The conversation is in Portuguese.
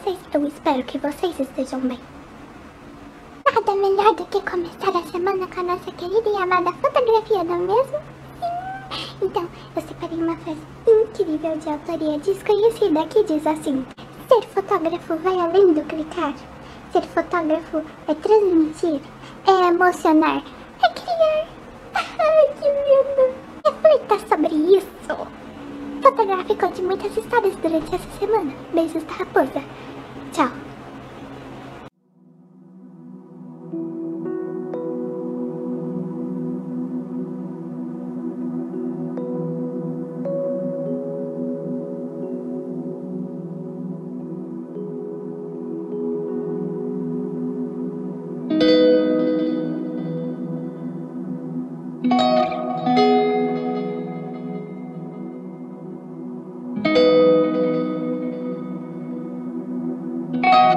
vocês? Eu espero que vocês estejam bem. Nada melhor do que começar a semana com a nossa querida e amada fotografia, não é mesmo? Sim! Então, eu separei uma frase incrível de autoria desconhecida que diz assim: Ser fotógrafo vai além do clicar. Ser fotógrafo é transmitir, é emocionar, é criar. Ai, que lindo! Reflita sobre isso! Fotografe conte muitas histórias durante essa semana. Beijos da raposa. chào